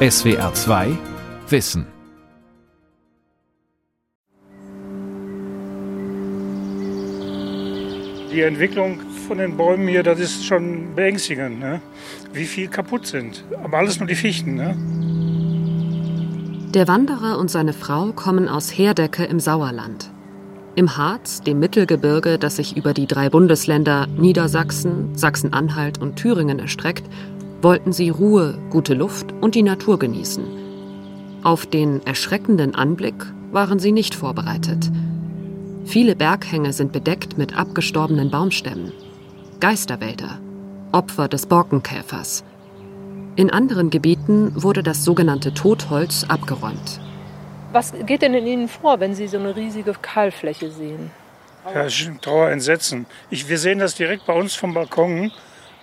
SWR 2 Wissen. Die Entwicklung von den Bäumen hier, das ist schon beängstigend, ne? wie viel kaputt sind. Aber alles nur die Fichten. Ne? Der Wanderer und seine Frau kommen aus Herdecke im Sauerland. Im Harz, dem Mittelgebirge, das sich über die drei Bundesländer Niedersachsen, Sachsen-Anhalt und Thüringen erstreckt, wollten sie Ruhe, gute Luft und die Natur genießen. Auf den erschreckenden Anblick waren sie nicht vorbereitet. Viele Berghänge sind bedeckt mit abgestorbenen Baumstämmen. Geisterwälder, Opfer des Borkenkäfers. In anderen Gebieten wurde das sogenannte Totholz abgeräumt. Was geht denn in Ihnen vor, wenn Sie so eine riesige Kahlfläche sehen? Ja, Trauer, Entsetzen. Ich, wir sehen das direkt bei uns vom Balkon.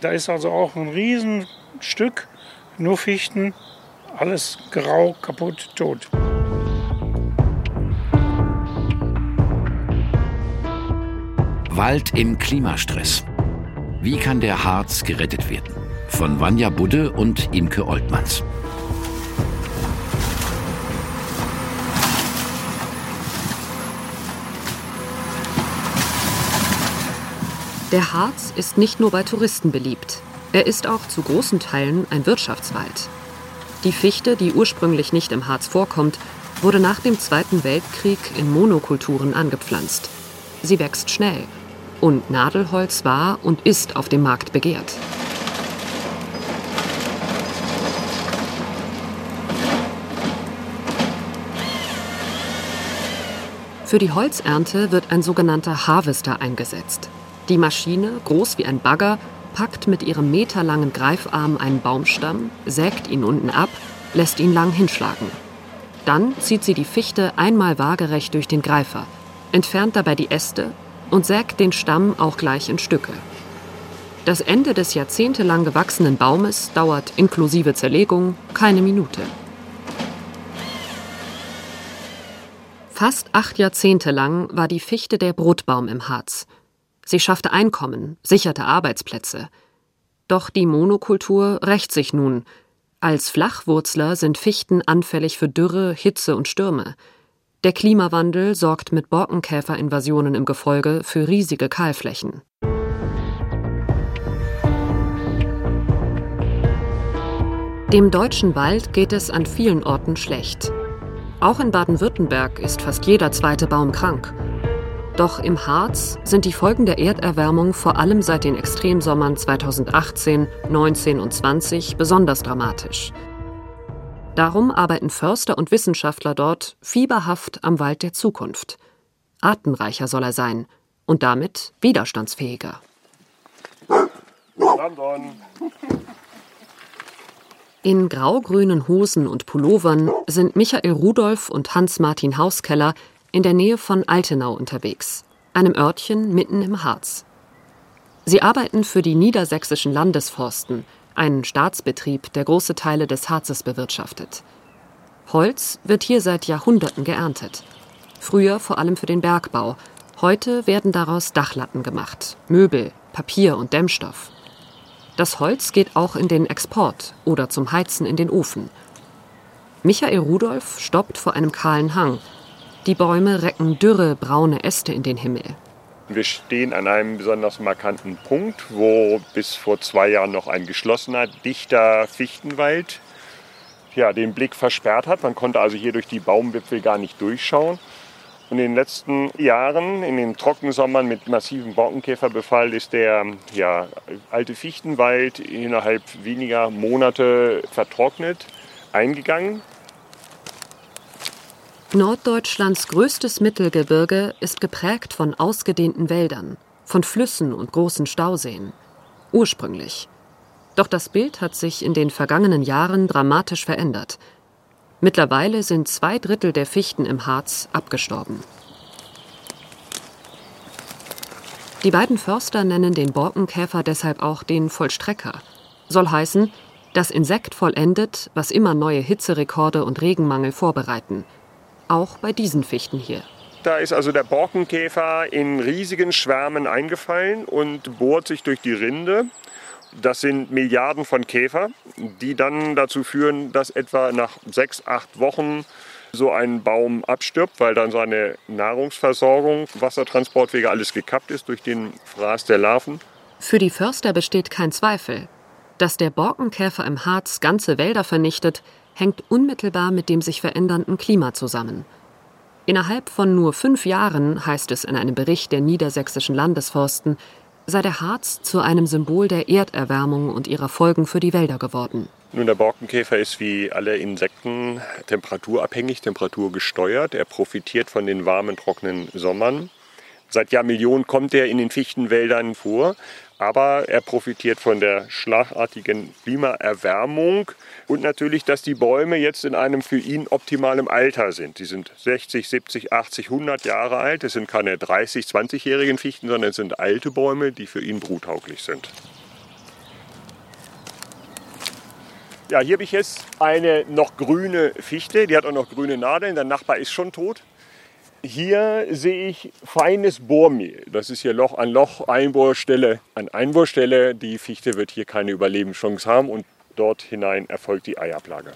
Da ist also auch ein Riesenstück, nur Fichten, alles grau, kaputt, tot. Wald im Klimastress. Wie kann der Harz gerettet werden? Von Vanja Budde und Imke Oltmanns. Der Harz ist nicht nur bei Touristen beliebt. Er ist auch zu großen Teilen ein Wirtschaftswald. Die Fichte, die ursprünglich nicht im Harz vorkommt, wurde nach dem Zweiten Weltkrieg in Monokulturen angepflanzt. Sie wächst schnell und Nadelholz war und ist auf dem Markt begehrt. Für die Holzernte wird ein sogenannter Harvester eingesetzt. Die Maschine, groß wie ein Bagger, packt mit ihrem meterlangen Greifarm einen Baumstamm, sägt ihn unten ab, lässt ihn lang hinschlagen. Dann zieht sie die Fichte einmal waagerecht durch den Greifer, entfernt dabei die Äste und sägt den Stamm auch gleich in Stücke. Das Ende des jahrzehntelang gewachsenen Baumes dauert inklusive Zerlegung keine Minute. Fast acht Jahrzehnte lang war die Fichte der Brotbaum im Harz. Sie schaffte Einkommen, sicherte Arbeitsplätze. Doch die Monokultur rächt sich nun. Als Flachwurzler sind Fichten anfällig für Dürre, Hitze und Stürme. Der Klimawandel sorgt mit Borkenkäferinvasionen im Gefolge für riesige Kahlflächen. Dem deutschen Wald geht es an vielen Orten schlecht. Auch in Baden-Württemberg ist fast jeder zweite Baum krank. Doch im Harz sind die Folgen der Erderwärmung vor allem seit den Extremsommern 2018, 19 und 20 besonders dramatisch. Darum arbeiten Förster und Wissenschaftler dort fieberhaft am Wald der Zukunft. Artenreicher soll er sein und damit widerstandsfähiger. In grau-grünen Hosen und Pullovern sind Michael Rudolph und Hans-Martin Hauskeller in der Nähe von Altenau unterwegs, einem Örtchen mitten im Harz. Sie arbeiten für die niedersächsischen Landesforsten, einen Staatsbetrieb, der große Teile des Harzes bewirtschaftet. Holz wird hier seit Jahrhunderten geerntet. Früher vor allem für den Bergbau. Heute werden daraus Dachlatten gemacht, Möbel, Papier und Dämmstoff. Das Holz geht auch in den Export oder zum Heizen in den Ofen. Michael Rudolph stoppt vor einem kahlen Hang. Die Bäume recken dürre, braune Äste in den Himmel. Wir stehen an einem besonders markanten Punkt, wo bis vor zwei Jahren noch ein geschlossener, dichter Fichtenwald ja, den Blick versperrt hat. Man konnte also hier durch die Baumwipfel gar nicht durchschauen. Und in den letzten Jahren, in den Trockensommern mit massivem Borkenkäferbefall, ist der ja, alte Fichtenwald innerhalb weniger Monate vertrocknet, eingegangen. Norddeutschlands größtes Mittelgebirge ist geprägt von ausgedehnten Wäldern, von Flüssen und großen Stauseen. Ursprünglich. Doch das Bild hat sich in den vergangenen Jahren dramatisch verändert. Mittlerweile sind zwei Drittel der Fichten im Harz abgestorben. Die beiden Förster nennen den Borkenkäfer deshalb auch den Vollstrecker. Soll heißen, das Insekt vollendet, was immer neue Hitzerekorde und Regenmangel vorbereiten – auch bei diesen Fichten hier. Da ist also der Borkenkäfer in riesigen Schwärmen eingefallen und bohrt sich durch die Rinde. Das sind Milliarden von Käfer, die dann dazu führen, dass etwa nach sechs, acht Wochen so ein Baum abstirbt, weil dann seine Nahrungsversorgung, Wassertransportwege, alles gekappt ist durch den Fraß der Larven. Für die Förster besteht kein Zweifel. Dass der Borkenkäfer im Harz ganze Wälder vernichtet, hängt unmittelbar mit dem sich verändernden Klima zusammen. Innerhalb von nur fünf Jahren, heißt es in einem Bericht der niedersächsischen Landesforsten, sei der Harz zu einem Symbol der Erderwärmung und ihrer Folgen für die Wälder geworden. Nun, der Borkenkäfer ist wie alle Insekten temperaturabhängig, temperaturgesteuert. Er profitiert von den warmen, trockenen Sommern. Seit Jahrmillionen kommt er in den Fichtenwäldern vor, aber er profitiert von der schlagartigen Klimaerwärmung und natürlich, dass die Bäume jetzt in einem für ihn optimalen Alter sind. Die sind 60, 70, 80, 100 Jahre alt. Es sind keine 30, 20-jährigen Fichten, sondern es sind alte Bäume, die für ihn bruttauglich sind. Ja, hier habe ich jetzt eine noch grüne Fichte, die hat auch noch grüne Nadeln. Der Nachbar ist schon tot. Hier sehe ich feines Bohrmehl. Das ist hier Loch an Loch, Einbohrstelle an Einbohrstelle. Die Fichte wird hier keine Überlebenschance haben und dort hinein erfolgt die Eiablage.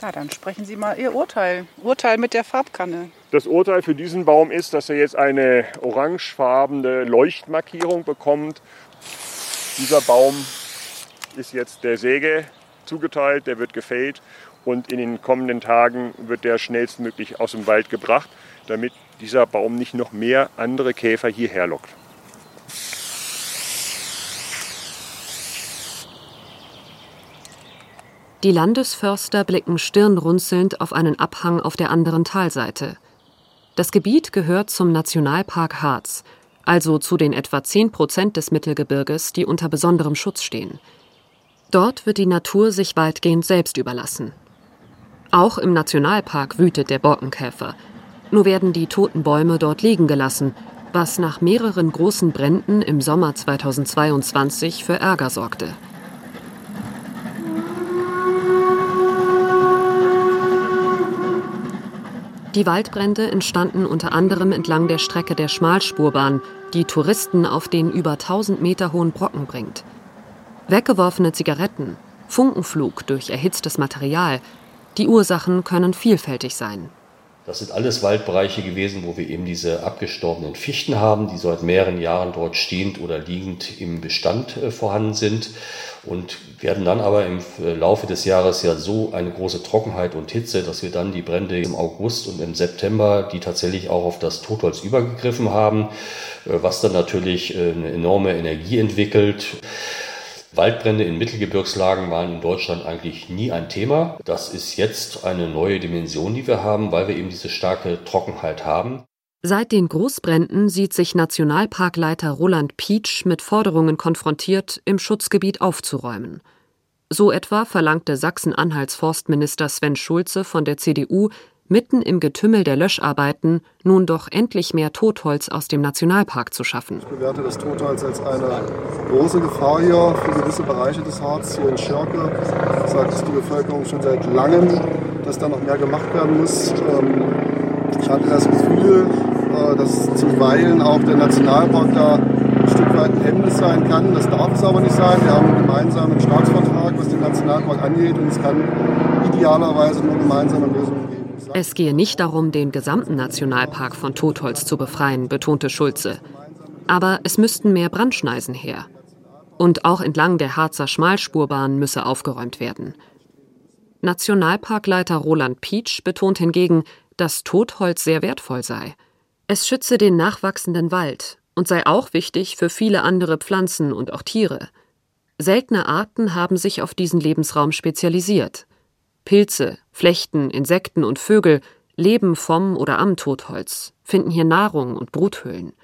Na, dann sprechen Sie mal Ihr Urteil. Urteil mit der Farbkanne. Das Urteil für diesen Baum ist, dass er jetzt eine orangefarbene Leuchtmarkierung bekommt. Dieser Baum ist jetzt der Säge zugeteilt, der wird gefällt und in den kommenden Tagen wird der schnellstmöglich aus dem Wald gebracht, damit dieser Baum nicht noch mehr andere Käfer hierher lockt. Die Landesförster blicken stirnrunzelnd auf einen Abhang auf der anderen Talseite. Das Gebiet gehört zum Nationalpark Harz, also zu den etwa 10 Prozent des Mittelgebirges, die unter besonderem Schutz stehen. Dort wird die Natur sich weitgehend selbst überlassen. Auch im Nationalpark wütet der Borkenkäfer, nur werden die toten Bäume dort liegen gelassen, was nach mehreren großen Bränden im Sommer 2022 für Ärger sorgte. Die Waldbrände entstanden unter anderem entlang der Strecke der Schmalspurbahn, die Touristen auf den über 1000 Meter hohen Brocken bringt. Weggeworfene Zigaretten, Funkenflug durch erhitztes Material, die Ursachen können vielfältig sein. Das sind alles Waldbereiche gewesen, wo wir eben diese abgestorbenen Fichten haben, die seit mehreren Jahren dort stehend oder liegend im Bestand äh, vorhanden sind und werden dann aber im äh, Laufe des Jahres ja so eine große Trockenheit und Hitze, dass wir dann die Brände im August und im September, die tatsächlich auch auf das Totholz übergegriffen haben, äh, was dann natürlich eine enorme Energie entwickelt. Waldbrände in Mittelgebirgslagen waren in Deutschland eigentlich nie ein Thema. Das ist jetzt eine neue Dimension, die wir haben, weil wir eben diese starke Trockenheit haben. Seit den Großbränden sieht sich Nationalparkleiter Roland Pietsch mit Forderungen konfrontiert, im Schutzgebiet aufzuräumen. So etwa verlangte Sachsen-Anhalts Forstminister Sven Schulze von der CDU mitten im Getümmel der Löscharbeiten nun doch endlich mehr Totholz aus dem Nationalpark zu schaffen. Ich bewerte das Totholz als eine große Gefahr hier für gewisse Bereiche des Harz. Hier in Schirke sagt es die Bevölkerung schon seit langem, dass da noch mehr gemacht werden muss. Ähm, ich hatte das Gefühl, äh, dass zuweilen auch der Nationalpark da ein Stück weit ein Hemmnis sein kann. Das darf es aber nicht sein. Wir haben einen gemeinsamen Staatsvertrag, was den Nationalpark angeht und es kann idealerweise nur gemeinsame Lösungen geben. Es gehe nicht darum, den gesamten Nationalpark von Totholz zu befreien, betonte Schulze. Aber es müssten mehr Brandschneisen her. Und auch entlang der Harzer Schmalspurbahn müsse aufgeräumt werden. Nationalparkleiter Roland Pietsch betont hingegen, dass Totholz sehr wertvoll sei. Es schütze den nachwachsenden Wald und sei auch wichtig für viele andere Pflanzen und auch Tiere. Seltene Arten haben sich auf diesen Lebensraum spezialisiert. Pilze, Flechten, Insekten und Vögel leben vom oder am Totholz, finden hier Nahrung und Bruthöhlen.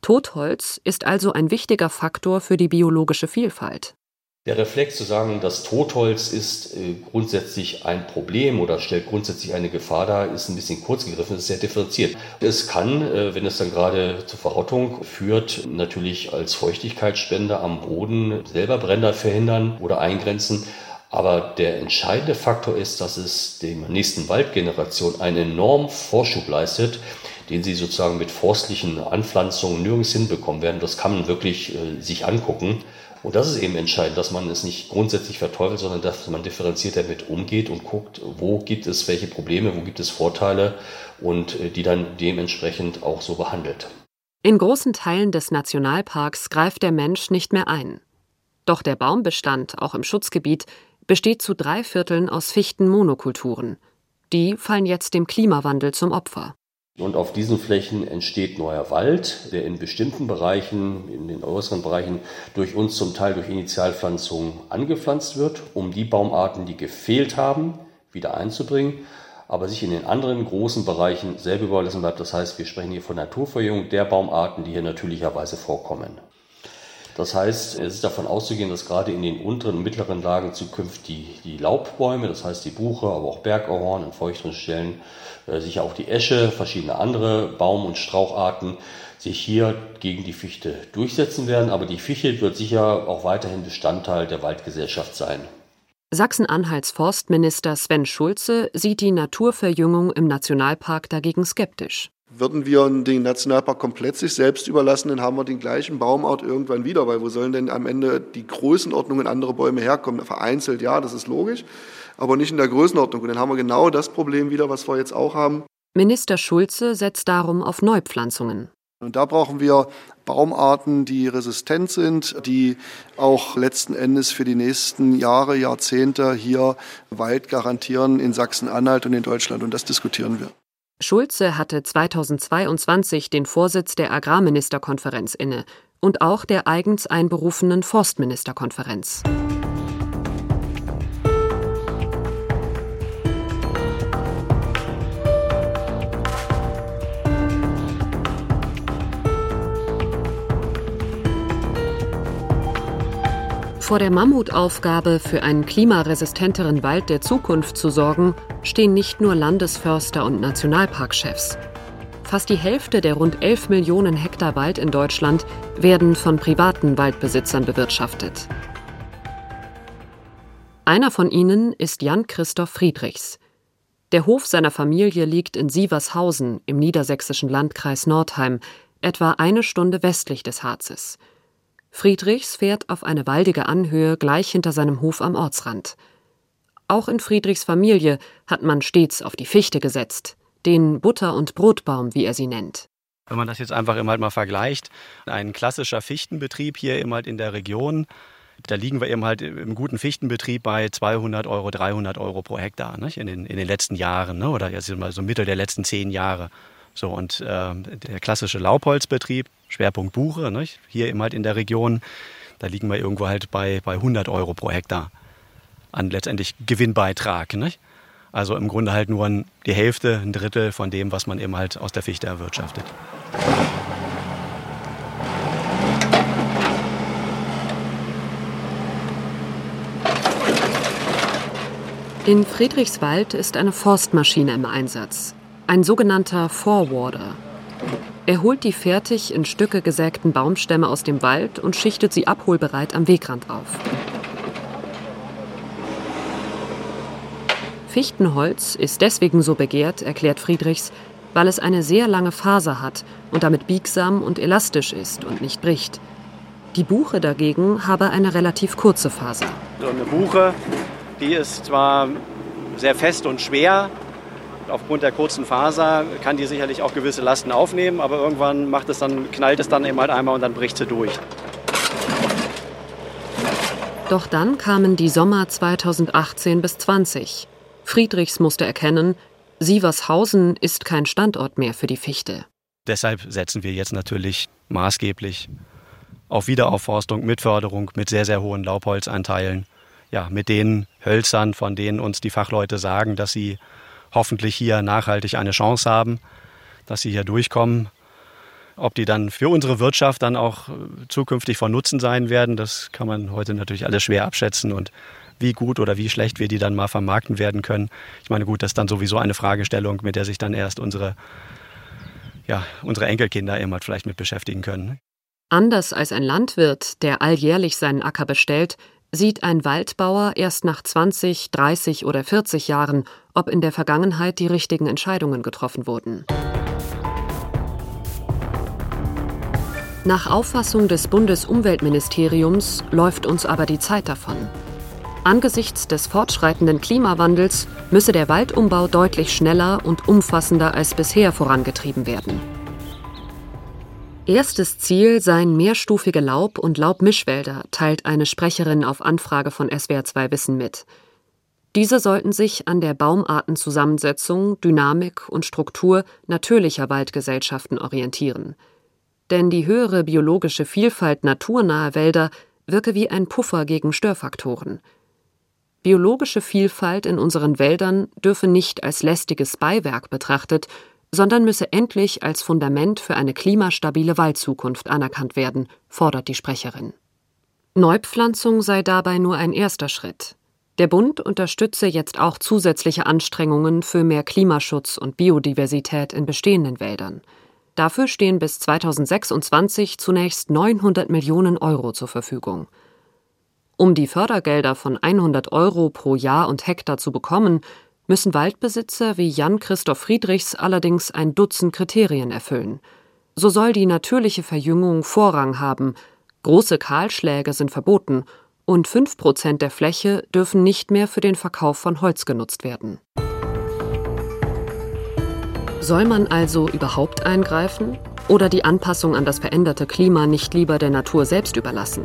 Totholz ist also ein wichtiger Faktor für die biologische Vielfalt. Der Reflex zu sagen, das Totholz ist äh, grundsätzlich ein Problem oder stellt grundsätzlich eine Gefahr dar, ist ein bisschen kurz gegriffen, ist sehr differenziert. Es kann, äh, wenn es dann gerade zur Verrottung führt, natürlich als Feuchtigkeitsspender am Boden selber Brenner verhindern oder eingrenzen. Aber der entscheidende Faktor ist, dass es der nächsten Waldgeneration einen enormen Vorschub leistet, den sie sozusagen mit forstlichen Anpflanzungen nirgends hinbekommen werden. Das kann man wirklich äh, sich angucken. Und das ist eben entscheidend, dass man es nicht grundsätzlich verteufelt, sondern dass man differenziert damit umgeht und guckt, wo gibt es welche Probleme, wo gibt es Vorteile und äh, die dann dementsprechend auch so behandelt. In großen Teilen des Nationalparks greift der Mensch nicht mehr ein. Doch der Baumbestand, auch im Schutzgebiet, besteht zu drei Vierteln aus Fichtenmonokulturen. Die fallen jetzt dem Klimawandel zum Opfer. Und auf diesen Flächen entsteht neuer Wald, der in bestimmten Bereichen, in den äußeren Bereichen, durch uns zum Teil durch Initialpflanzung angepflanzt wird, um die Baumarten, die gefehlt haben, wieder einzubringen, aber sich in den anderen großen Bereichen selber überlassen bleibt. Das heißt, wir sprechen hier von Naturverjüngung der Baumarten, die hier natürlicherweise vorkommen. Das heißt, es ist davon auszugehen, dass gerade in den unteren und mittleren Lagen zukünftig die, die Laubbäume, das heißt die Buche, aber auch Bergahorn an feuchteren Stellen, äh, sicher auch die Esche, verschiedene andere Baum- und Straucharten sich hier gegen die Fichte durchsetzen werden. Aber die Fichte wird sicher auch weiterhin Bestandteil der Waldgesellschaft sein. Sachsen-Anhalts Forstminister Sven Schulze sieht die Naturverjüngung im Nationalpark dagegen skeptisch. Würden wir den Nationalpark komplett sich selbst überlassen, dann haben wir den gleichen Baumart irgendwann wieder, weil wo sollen denn am Ende die Größenordnungen andere Bäume herkommen? Vereinzelt, ja, das ist logisch, aber nicht in der Größenordnung. Und dann haben wir genau das Problem wieder, was wir jetzt auch haben. Minister Schulze setzt darum auf Neupflanzungen. Und da brauchen wir Baumarten, die resistent sind, die auch letzten Endes für die nächsten Jahre, Jahrzehnte hier Wald garantieren in Sachsen-Anhalt und in Deutschland. Und das diskutieren wir. Schulze hatte 2022 den Vorsitz der Agrarministerkonferenz inne und auch der eigens einberufenen Forstministerkonferenz. Vor der Mammutaufgabe, für einen klimaresistenteren Wald der Zukunft zu sorgen, stehen nicht nur Landesförster und Nationalparkchefs. Fast die Hälfte der rund 11 Millionen Hektar Wald in Deutschland werden von privaten Waldbesitzern bewirtschaftet. Einer von ihnen ist Jan Christoph Friedrichs. Der Hof seiner Familie liegt in Sievershausen im niedersächsischen Landkreis Nordheim, etwa eine Stunde westlich des Harzes. Friedrichs fährt auf eine waldige Anhöhe gleich hinter seinem Hof am Ortsrand. Auch in Friedrichs Familie hat man stets auf die Fichte gesetzt, den Butter- und Brotbaum, wie er sie nennt. Wenn man das jetzt einfach immer halt mal vergleicht, ein klassischer Fichtenbetrieb hier immer halt in der Region, da liegen wir eben halt im guten Fichtenbetrieb bei 200 Euro, 300 Euro pro Hektar nicht? In, den, in den letzten Jahren ne? oder jetzt mal so Mitte der letzten zehn Jahre. So, und äh, der klassische Laubholzbetrieb, Schwerpunkt Buche, nicht? hier eben halt in der Region, da liegen wir irgendwo halt bei, bei 100 Euro pro Hektar an letztendlich Gewinnbeitrag. Nicht? Also im Grunde halt nur die Hälfte, ein Drittel von dem, was man eben halt aus der Fichte erwirtschaftet. In Friedrichswald ist eine Forstmaschine im Einsatz ein sogenannter Forwarder. Er holt die fertig in Stücke gesägten Baumstämme aus dem Wald und schichtet sie abholbereit am Wegrand auf. Fichtenholz ist deswegen so begehrt, erklärt Friedrichs, weil es eine sehr lange Faser hat und damit biegsam und elastisch ist und nicht bricht. Die Buche dagegen habe eine relativ kurze Faser. So eine Buche, die ist zwar sehr fest und schwer, aufgrund der kurzen Faser kann die sicherlich auch gewisse Lasten aufnehmen, aber irgendwann macht es dann, knallt es dann eben halt einmal und dann bricht sie durch. Doch dann kamen die Sommer 2018 bis 20. Friedrichs musste erkennen, Sievershausen ist kein Standort mehr für die Fichte. Deshalb setzen wir jetzt natürlich maßgeblich auf Wiederaufforstung mit Förderung, mit sehr, sehr hohen Laubholzanteilen. Ja, mit den Hölzern, von denen uns die Fachleute sagen, dass sie hoffentlich hier nachhaltig eine Chance haben, dass sie hier durchkommen. Ob die dann für unsere Wirtschaft dann auch äh, zukünftig von Nutzen sein werden, das kann man heute natürlich alles schwer abschätzen und wie gut oder wie schlecht wir die dann mal vermarkten werden können. Ich meine, gut, das ist dann sowieso eine Fragestellung, mit der sich dann erst unsere, ja, unsere Enkelkinder halt vielleicht mit beschäftigen können. Anders als ein Landwirt, der alljährlich seinen Acker bestellt, sieht ein Waldbauer erst nach 20, 30 oder 40 Jahren, ob in der Vergangenheit die richtigen Entscheidungen getroffen wurden. Nach Auffassung des Bundesumweltministeriums läuft uns aber die Zeit davon. Angesichts des fortschreitenden Klimawandels müsse der Waldumbau deutlich schneller und umfassender als bisher vorangetrieben werden. Erstes Ziel seien mehrstufige Laub- und Laubmischwälder, teilt eine Sprecherin auf Anfrage von SWR2 Wissen mit. Diese sollten sich an der Baumartenzusammensetzung, Dynamik und Struktur natürlicher Waldgesellschaften orientieren. Denn die höhere biologische Vielfalt naturnaher Wälder wirke wie ein Puffer gegen Störfaktoren. Biologische Vielfalt in unseren Wäldern dürfe nicht als lästiges Beiwerk betrachtet, sondern müsse endlich als Fundament für eine klimastabile Waldzukunft anerkannt werden, fordert die Sprecherin. Neupflanzung sei dabei nur ein erster Schritt. Der Bund unterstütze jetzt auch zusätzliche Anstrengungen für mehr Klimaschutz und Biodiversität in bestehenden Wäldern. Dafür stehen bis 2026 zunächst 900 Millionen Euro zur Verfügung. Um die Fördergelder von 100 Euro pro Jahr und Hektar zu bekommen, müssen Waldbesitzer wie Jan-Christoph Friedrichs allerdings ein Dutzend Kriterien erfüllen. So soll die natürliche Verjüngung Vorrang haben, große Kahlschläge sind verboten und 5 Prozent der Fläche dürfen nicht mehr für den Verkauf von Holz genutzt werden. Soll man also überhaupt eingreifen oder die Anpassung an das veränderte Klima nicht lieber der Natur selbst überlassen?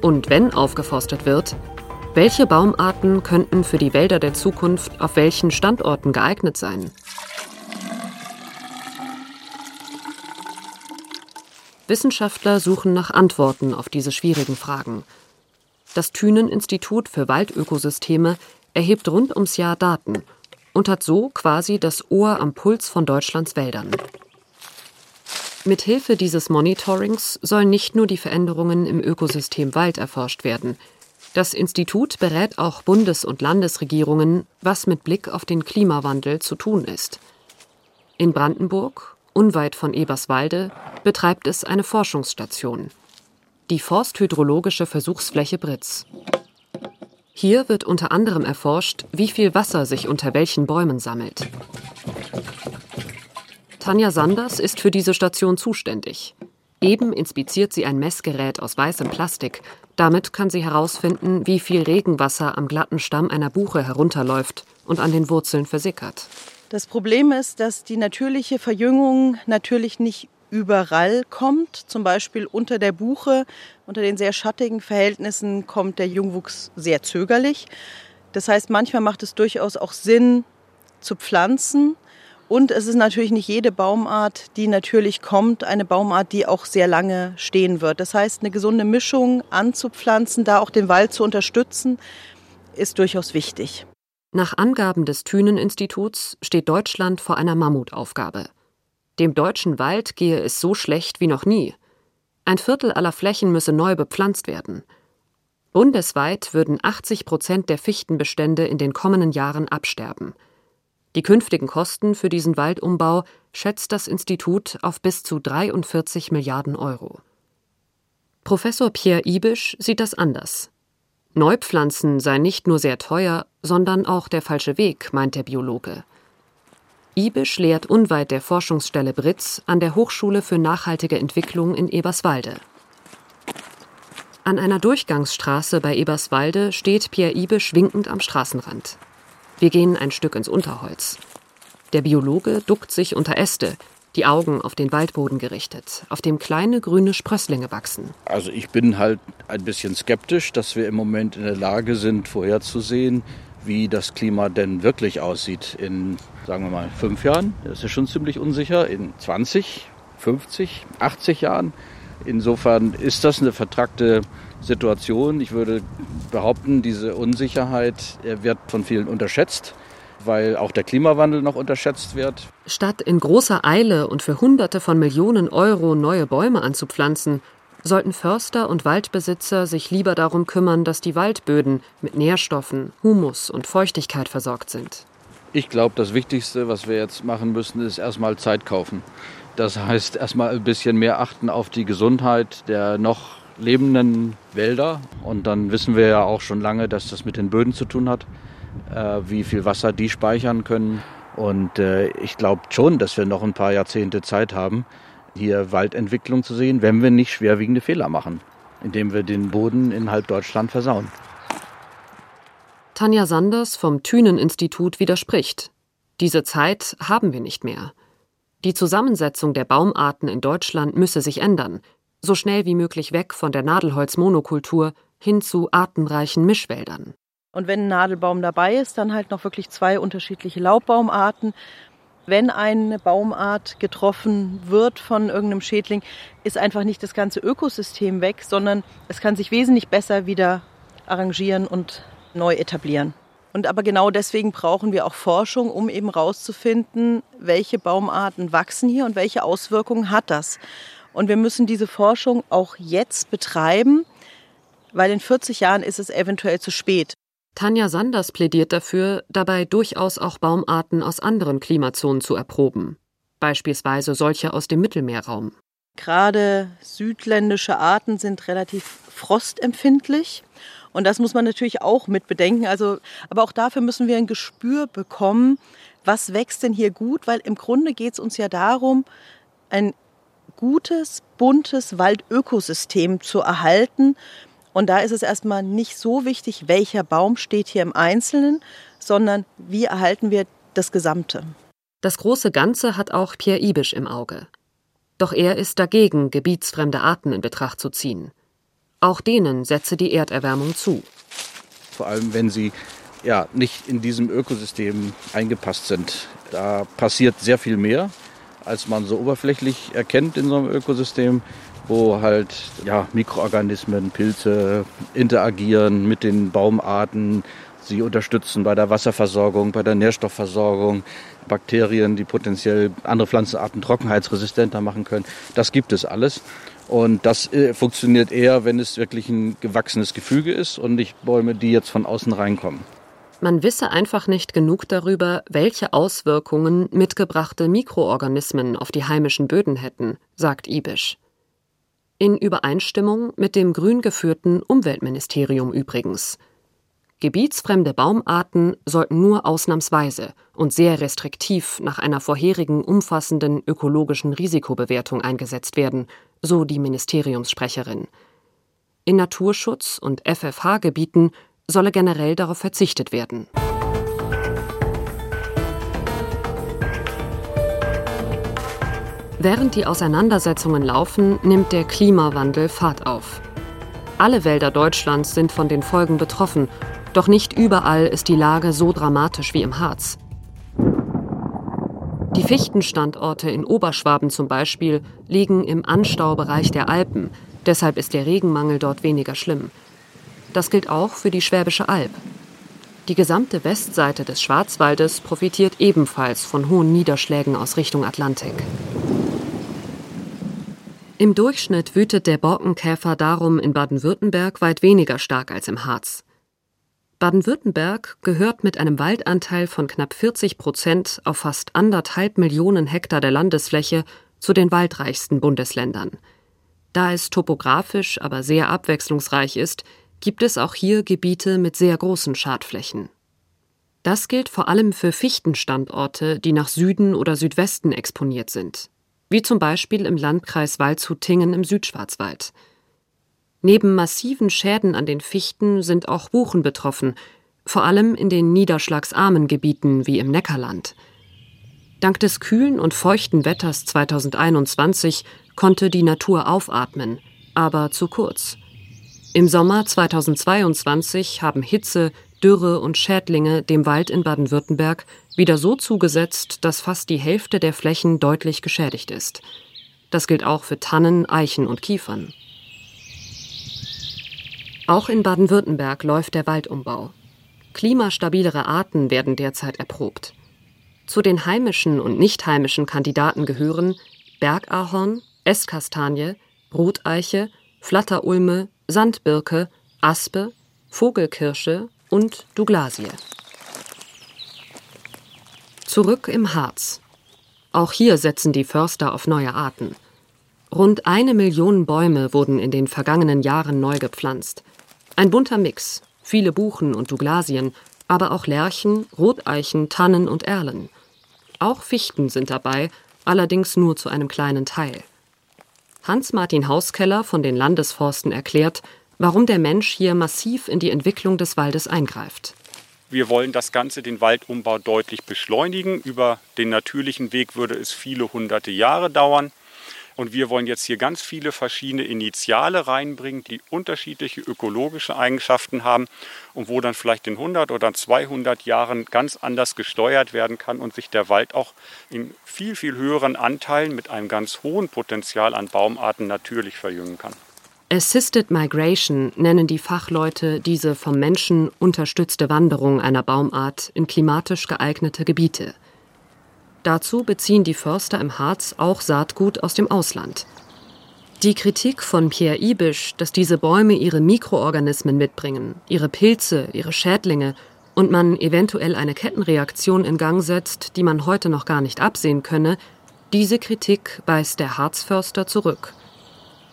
Und wenn aufgeforstet wird, welche Baumarten könnten für die Wälder der Zukunft auf welchen Standorten geeignet sein? Wissenschaftler suchen nach Antworten auf diese schwierigen Fragen. Das Thünen-Institut für Waldökosysteme erhebt rund ums Jahr Daten und hat so quasi das Ohr am Puls von Deutschlands Wäldern. Mithilfe dieses Monitorings sollen nicht nur die Veränderungen im Ökosystem Wald erforscht werden. Das Institut berät auch Bundes- und Landesregierungen, was mit Blick auf den Klimawandel zu tun ist. In Brandenburg, unweit von Eberswalde, betreibt es eine Forschungsstation. Die Forsthydrologische Versuchsfläche Britz. Hier wird unter anderem erforscht, wie viel Wasser sich unter welchen Bäumen sammelt. Tanja Sanders ist für diese Station zuständig. Eben inspiziert sie ein Messgerät aus weißem Plastik. Damit kann sie herausfinden, wie viel Regenwasser am glatten Stamm einer Buche herunterläuft und an den Wurzeln versickert. Das Problem ist, dass die natürliche Verjüngung natürlich nicht überall kommt. Zum Beispiel unter der Buche, unter den sehr schattigen Verhältnissen kommt der Jungwuchs sehr zögerlich. Das heißt, manchmal macht es durchaus auch Sinn zu pflanzen, und es ist natürlich nicht jede Baumart, die natürlich kommt, eine Baumart, die auch sehr lange stehen wird. Das heißt, eine gesunde Mischung anzupflanzen, da auch den Wald zu unterstützen, ist durchaus wichtig. Nach Angaben des Thünen-Instituts steht Deutschland vor einer Mammutaufgabe. Dem deutschen Wald gehe es so schlecht wie noch nie. Ein Viertel aller Flächen müsse neu bepflanzt werden. Bundesweit würden 80 Prozent der Fichtenbestände in den kommenden Jahren absterben. Die künftigen Kosten für diesen Waldumbau schätzt das Institut auf bis zu 43 Milliarden Euro. Professor Pierre Ibisch sieht das anders. Neupflanzen sei nicht nur sehr teuer, sondern auch der falsche Weg, meint der Biologe. Ibisch lehrt unweit der Forschungsstelle Britz an der Hochschule für nachhaltige Entwicklung in Eberswalde. An einer Durchgangsstraße bei Eberswalde steht Pierre Ibisch winkend am Straßenrand. Wir gehen ein Stück ins Unterholz. Der Biologe duckt sich unter Äste, die Augen auf den Waldboden gerichtet, auf dem kleine grüne Sprösslinge wachsen. Also ich bin halt ein bisschen skeptisch, dass wir im Moment in der Lage sind, vorherzusehen, wie das Klima denn wirklich aussieht in, sagen wir mal, fünf Jahren. Das ist schon ziemlich unsicher. In 20, 50, 80 Jahren. Insofern ist das eine vertrackte Situation. Ich würde behaupten, diese Unsicherheit wird von vielen unterschätzt, weil auch der Klimawandel noch unterschätzt wird. Statt in großer Eile und für Hunderte von Millionen Euro neue Bäume anzupflanzen, sollten Förster und Waldbesitzer sich lieber darum kümmern, dass die Waldböden mit Nährstoffen, Humus und Feuchtigkeit versorgt sind. Ich glaube, das Wichtigste, was wir jetzt machen müssen, ist erstmal Zeit kaufen. Das heißt, erstmal ein bisschen mehr achten auf die Gesundheit der noch lebenden Wälder. Und dann wissen wir ja auch schon lange, dass das mit den Böden zu tun hat, äh, wie viel Wasser die speichern können. Und äh, ich glaube schon, dass wir noch ein paar Jahrzehnte Zeit haben, hier Waldentwicklung zu sehen, wenn wir nicht schwerwiegende Fehler machen, indem wir den Boden in halb Deutschland versauen. Tanja Sanders vom Thünen-Institut widerspricht. Diese Zeit haben wir nicht mehr. Die Zusammensetzung der Baumarten in Deutschland müsse sich ändern, so schnell wie möglich weg von der Nadelholzmonokultur hin zu artenreichen Mischwäldern. Und wenn ein Nadelbaum dabei ist, dann halt noch wirklich zwei unterschiedliche Laubbaumarten. Wenn eine Baumart getroffen wird von irgendeinem Schädling, ist einfach nicht das ganze Ökosystem weg, sondern es kann sich wesentlich besser wieder arrangieren und neu etablieren. Und aber genau deswegen brauchen wir auch Forschung, um eben herauszufinden, welche Baumarten wachsen hier und welche Auswirkungen hat das. Und wir müssen diese Forschung auch jetzt betreiben, weil in 40 Jahren ist es eventuell zu spät. Tanja Sanders plädiert dafür, dabei durchaus auch Baumarten aus anderen Klimazonen zu erproben, beispielsweise solche aus dem Mittelmeerraum. Gerade südländische Arten sind relativ frostempfindlich und das muss man natürlich auch mit bedenken. Also, aber auch dafür müssen wir ein Gespür bekommen, was wächst denn hier gut, weil im Grunde geht es uns ja darum, ein gutes, buntes Waldökosystem zu erhalten. Und da ist es erstmal nicht so wichtig, welcher Baum steht hier im Einzelnen, sondern wie erhalten wir das Gesamte. Das große Ganze hat auch Pierre Ibisch im Auge. Doch er ist dagegen, gebietsfremde Arten in Betracht zu ziehen. Auch denen setze die Erderwärmung zu. Vor allem, wenn sie ja, nicht in diesem Ökosystem eingepasst sind. Da passiert sehr viel mehr, als man so oberflächlich erkennt in so einem Ökosystem, wo halt ja, Mikroorganismen, Pilze interagieren mit den Baumarten, sie unterstützen bei der Wasserversorgung, bei der Nährstoffversorgung, Bakterien, die potenziell andere Pflanzenarten trockenheitsresistenter machen können. Das gibt es alles. Und das äh, funktioniert eher, wenn es wirklich ein gewachsenes Gefüge ist und nicht Bäume, die jetzt von außen reinkommen. Man wisse einfach nicht genug darüber, welche Auswirkungen mitgebrachte Mikroorganismen auf die heimischen Böden hätten, sagt Ibisch. In Übereinstimmung mit dem grün geführten Umweltministerium übrigens. Gebietsfremde Baumarten sollten nur ausnahmsweise und sehr restriktiv nach einer vorherigen umfassenden ökologischen Risikobewertung eingesetzt werden, so die Ministeriumssprecherin. In Naturschutz- und FFH-Gebieten solle generell darauf verzichtet werden. Während die Auseinandersetzungen laufen, nimmt der Klimawandel Fahrt auf. Alle Wälder Deutschlands sind von den Folgen betroffen, doch nicht überall ist die Lage so dramatisch wie im Harz. Die Fichtenstandorte in Oberschwaben zum Beispiel liegen im Anstaubereich der Alpen, deshalb ist der Regenmangel dort weniger schlimm. Das gilt auch für die Schwäbische Alb. Die gesamte Westseite des Schwarzwaldes profitiert ebenfalls von hohen Niederschlägen aus Richtung Atlantik. Im Durchschnitt wütet der Borkenkäfer darum in Baden-Württemberg weit weniger stark als im Harz. Baden-Württemberg gehört mit einem Waldanteil von knapp 40 Prozent auf fast anderthalb Millionen Hektar der Landesfläche zu den waldreichsten Bundesländern. Da es topografisch aber sehr abwechslungsreich ist, gibt es auch hier Gebiete mit sehr großen Schadflächen. Das gilt vor allem für Fichtenstandorte, die nach Süden oder Südwesten exponiert sind, wie zum Beispiel im Landkreis Waldshut-Tingen im Südschwarzwald. Neben massiven Schäden an den Fichten sind auch Buchen betroffen, vor allem in den niederschlagsarmen Gebieten wie im Neckarland. Dank des kühlen und feuchten Wetters 2021 konnte die Natur aufatmen, aber zu kurz. Im Sommer 2022 haben Hitze, Dürre und Schädlinge dem Wald in Baden-Württemberg wieder so zugesetzt, dass fast die Hälfte der Flächen deutlich geschädigt ist. Das gilt auch für Tannen, Eichen und Kiefern. Auch in Baden-Württemberg läuft der Waldumbau. Klimastabilere Arten werden derzeit erprobt. Zu den heimischen und nicht heimischen Kandidaten gehören Bergahorn, Esskastanie, Bruteiche, Flatterulme, Sandbirke, Aspe, Vogelkirsche und Douglasie. Zurück im Harz. Auch hier setzen die Förster auf neue Arten. Rund eine Million Bäume wurden in den vergangenen Jahren neu gepflanzt. Ein bunter Mix, viele Buchen und Douglasien, aber auch Lärchen, Roteichen, Tannen und Erlen. Auch Fichten sind dabei, allerdings nur zu einem kleinen Teil. Hans-Martin Hauskeller von den Landesforsten erklärt, warum der Mensch hier massiv in die Entwicklung des Waldes eingreift. Wir wollen das Ganze, den Waldumbau deutlich beschleunigen. Über den natürlichen Weg würde es viele hunderte Jahre dauern. Und wir wollen jetzt hier ganz viele verschiedene Initiale reinbringen, die unterschiedliche ökologische Eigenschaften haben und wo dann vielleicht in 100 oder 200 Jahren ganz anders gesteuert werden kann und sich der Wald auch in viel, viel höheren Anteilen mit einem ganz hohen Potenzial an Baumarten natürlich verjüngen kann. Assisted Migration nennen die Fachleute diese vom Menschen unterstützte Wanderung einer Baumart in klimatisch geeignete Gebiete. Dazu beziehen die Förster im Harz auch Saatgut aus dem Ausland. Die Kritik von Pierre Ibisch, dass diese Bäume ihre Mikroorganismen mitbringen, ihre Pilze, ihre Schädlinge und man eventuell eine Kettenreaktion in Gang setzt, die man heute noch gar nicht absehen könne, diese Kritik weist der Harzförster zurück.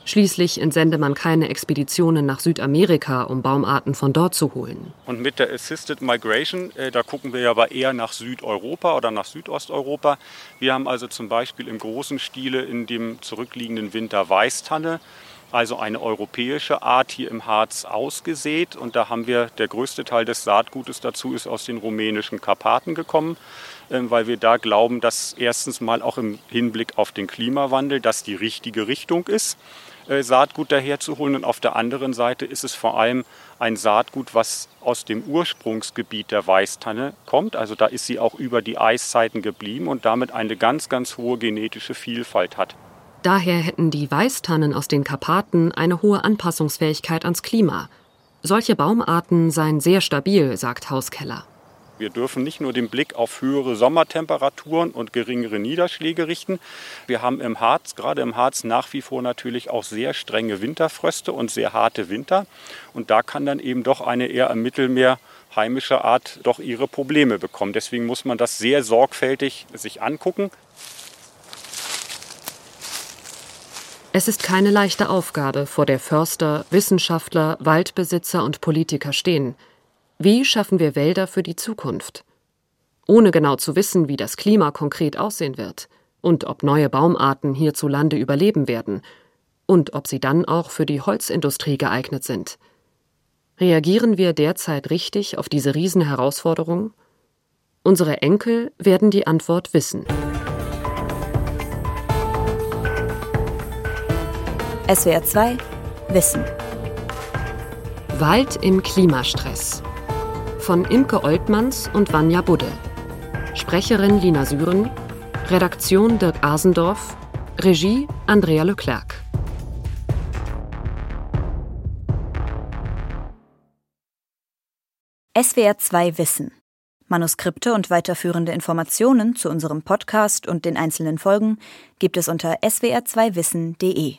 Schließlich entsende man keine Expeditionen nach Südamerika, um Baumarten von dort zu holen. Und mit der Assisted Migration, äh, da gucken wir aber eher nach Südeuropa oder nach Südosteuropa. Wir haben also zum Beispiel im großen Stile in dem zurückliegenden Winter Weißtanne, also eine europäische Art hier im Harz ausgesät. Und da haben wir, der größte Teil des Saatgutes dazu ist aus den rumänischen Karpaten gekommen weil wir da glauben, dass erstens mal auch im Hinblick auf den Klimawandel das die richtige Richtung ist. Äh, Saatgut daherzuholen. Und auf der anderen Seite ist es vor allem ein Saatgut, was aus dem Ursprungsgebiet der Weißtanne kommt. Also da ist sie auch über die Eiszeiten geblieben und damit eine ganz, ganz hohe genetische Vielfalt hat. Daher hätten die Weißtannen aus den Karpaten eine hohe Anpassungsfähigkeit ans Klima. Solche Baumarten seien sehr stabil, sagt Hauskeller. Wir dürfen nicht nur den Blick auf höhere Sommertemperaturen und geringere Niederschläge richten. Wir haben im Harz, gerade im Harz, nach wie vor natürlich auch sehr strenge Winterfröste und sehr harte Winter. Und da kann dann eben doch eine eher im Mittelmeer heimische Art doch ihre Probleme bekommen. Deswegen muss man das sehr sorgfältig sich angucken. Es ist keine leichte Aufgabe, vor der Förster, Wissenschaftler, Waldbesitzer und Politiker stehen. Wie schaffen wir Wälder für die Zukunft? Ohne genau zu wissen, wie das Klima konkret aussehen wird und ob neue Baumarten hierzulande überleben werden und ob sie dann auch für die Holzindustrie geeignet sind. Reagieren wir derzeit richtig auf diese Riesenherausforderung? Unsere Enkel werden die Antwort wissen. SWR 2 Wissen. Wald im Klimastress von Imke Oltmanns und Vanja Budde. Sprecherin Lina Süren, Redaktion Dirk Asendorf, Regie Andrea Leclerc. SWR 2 Wissen. Manuskripte und weiterführende Informationen zu unserem Podcast und den einzelnen Folgen gibt es unter swr2wissen.de.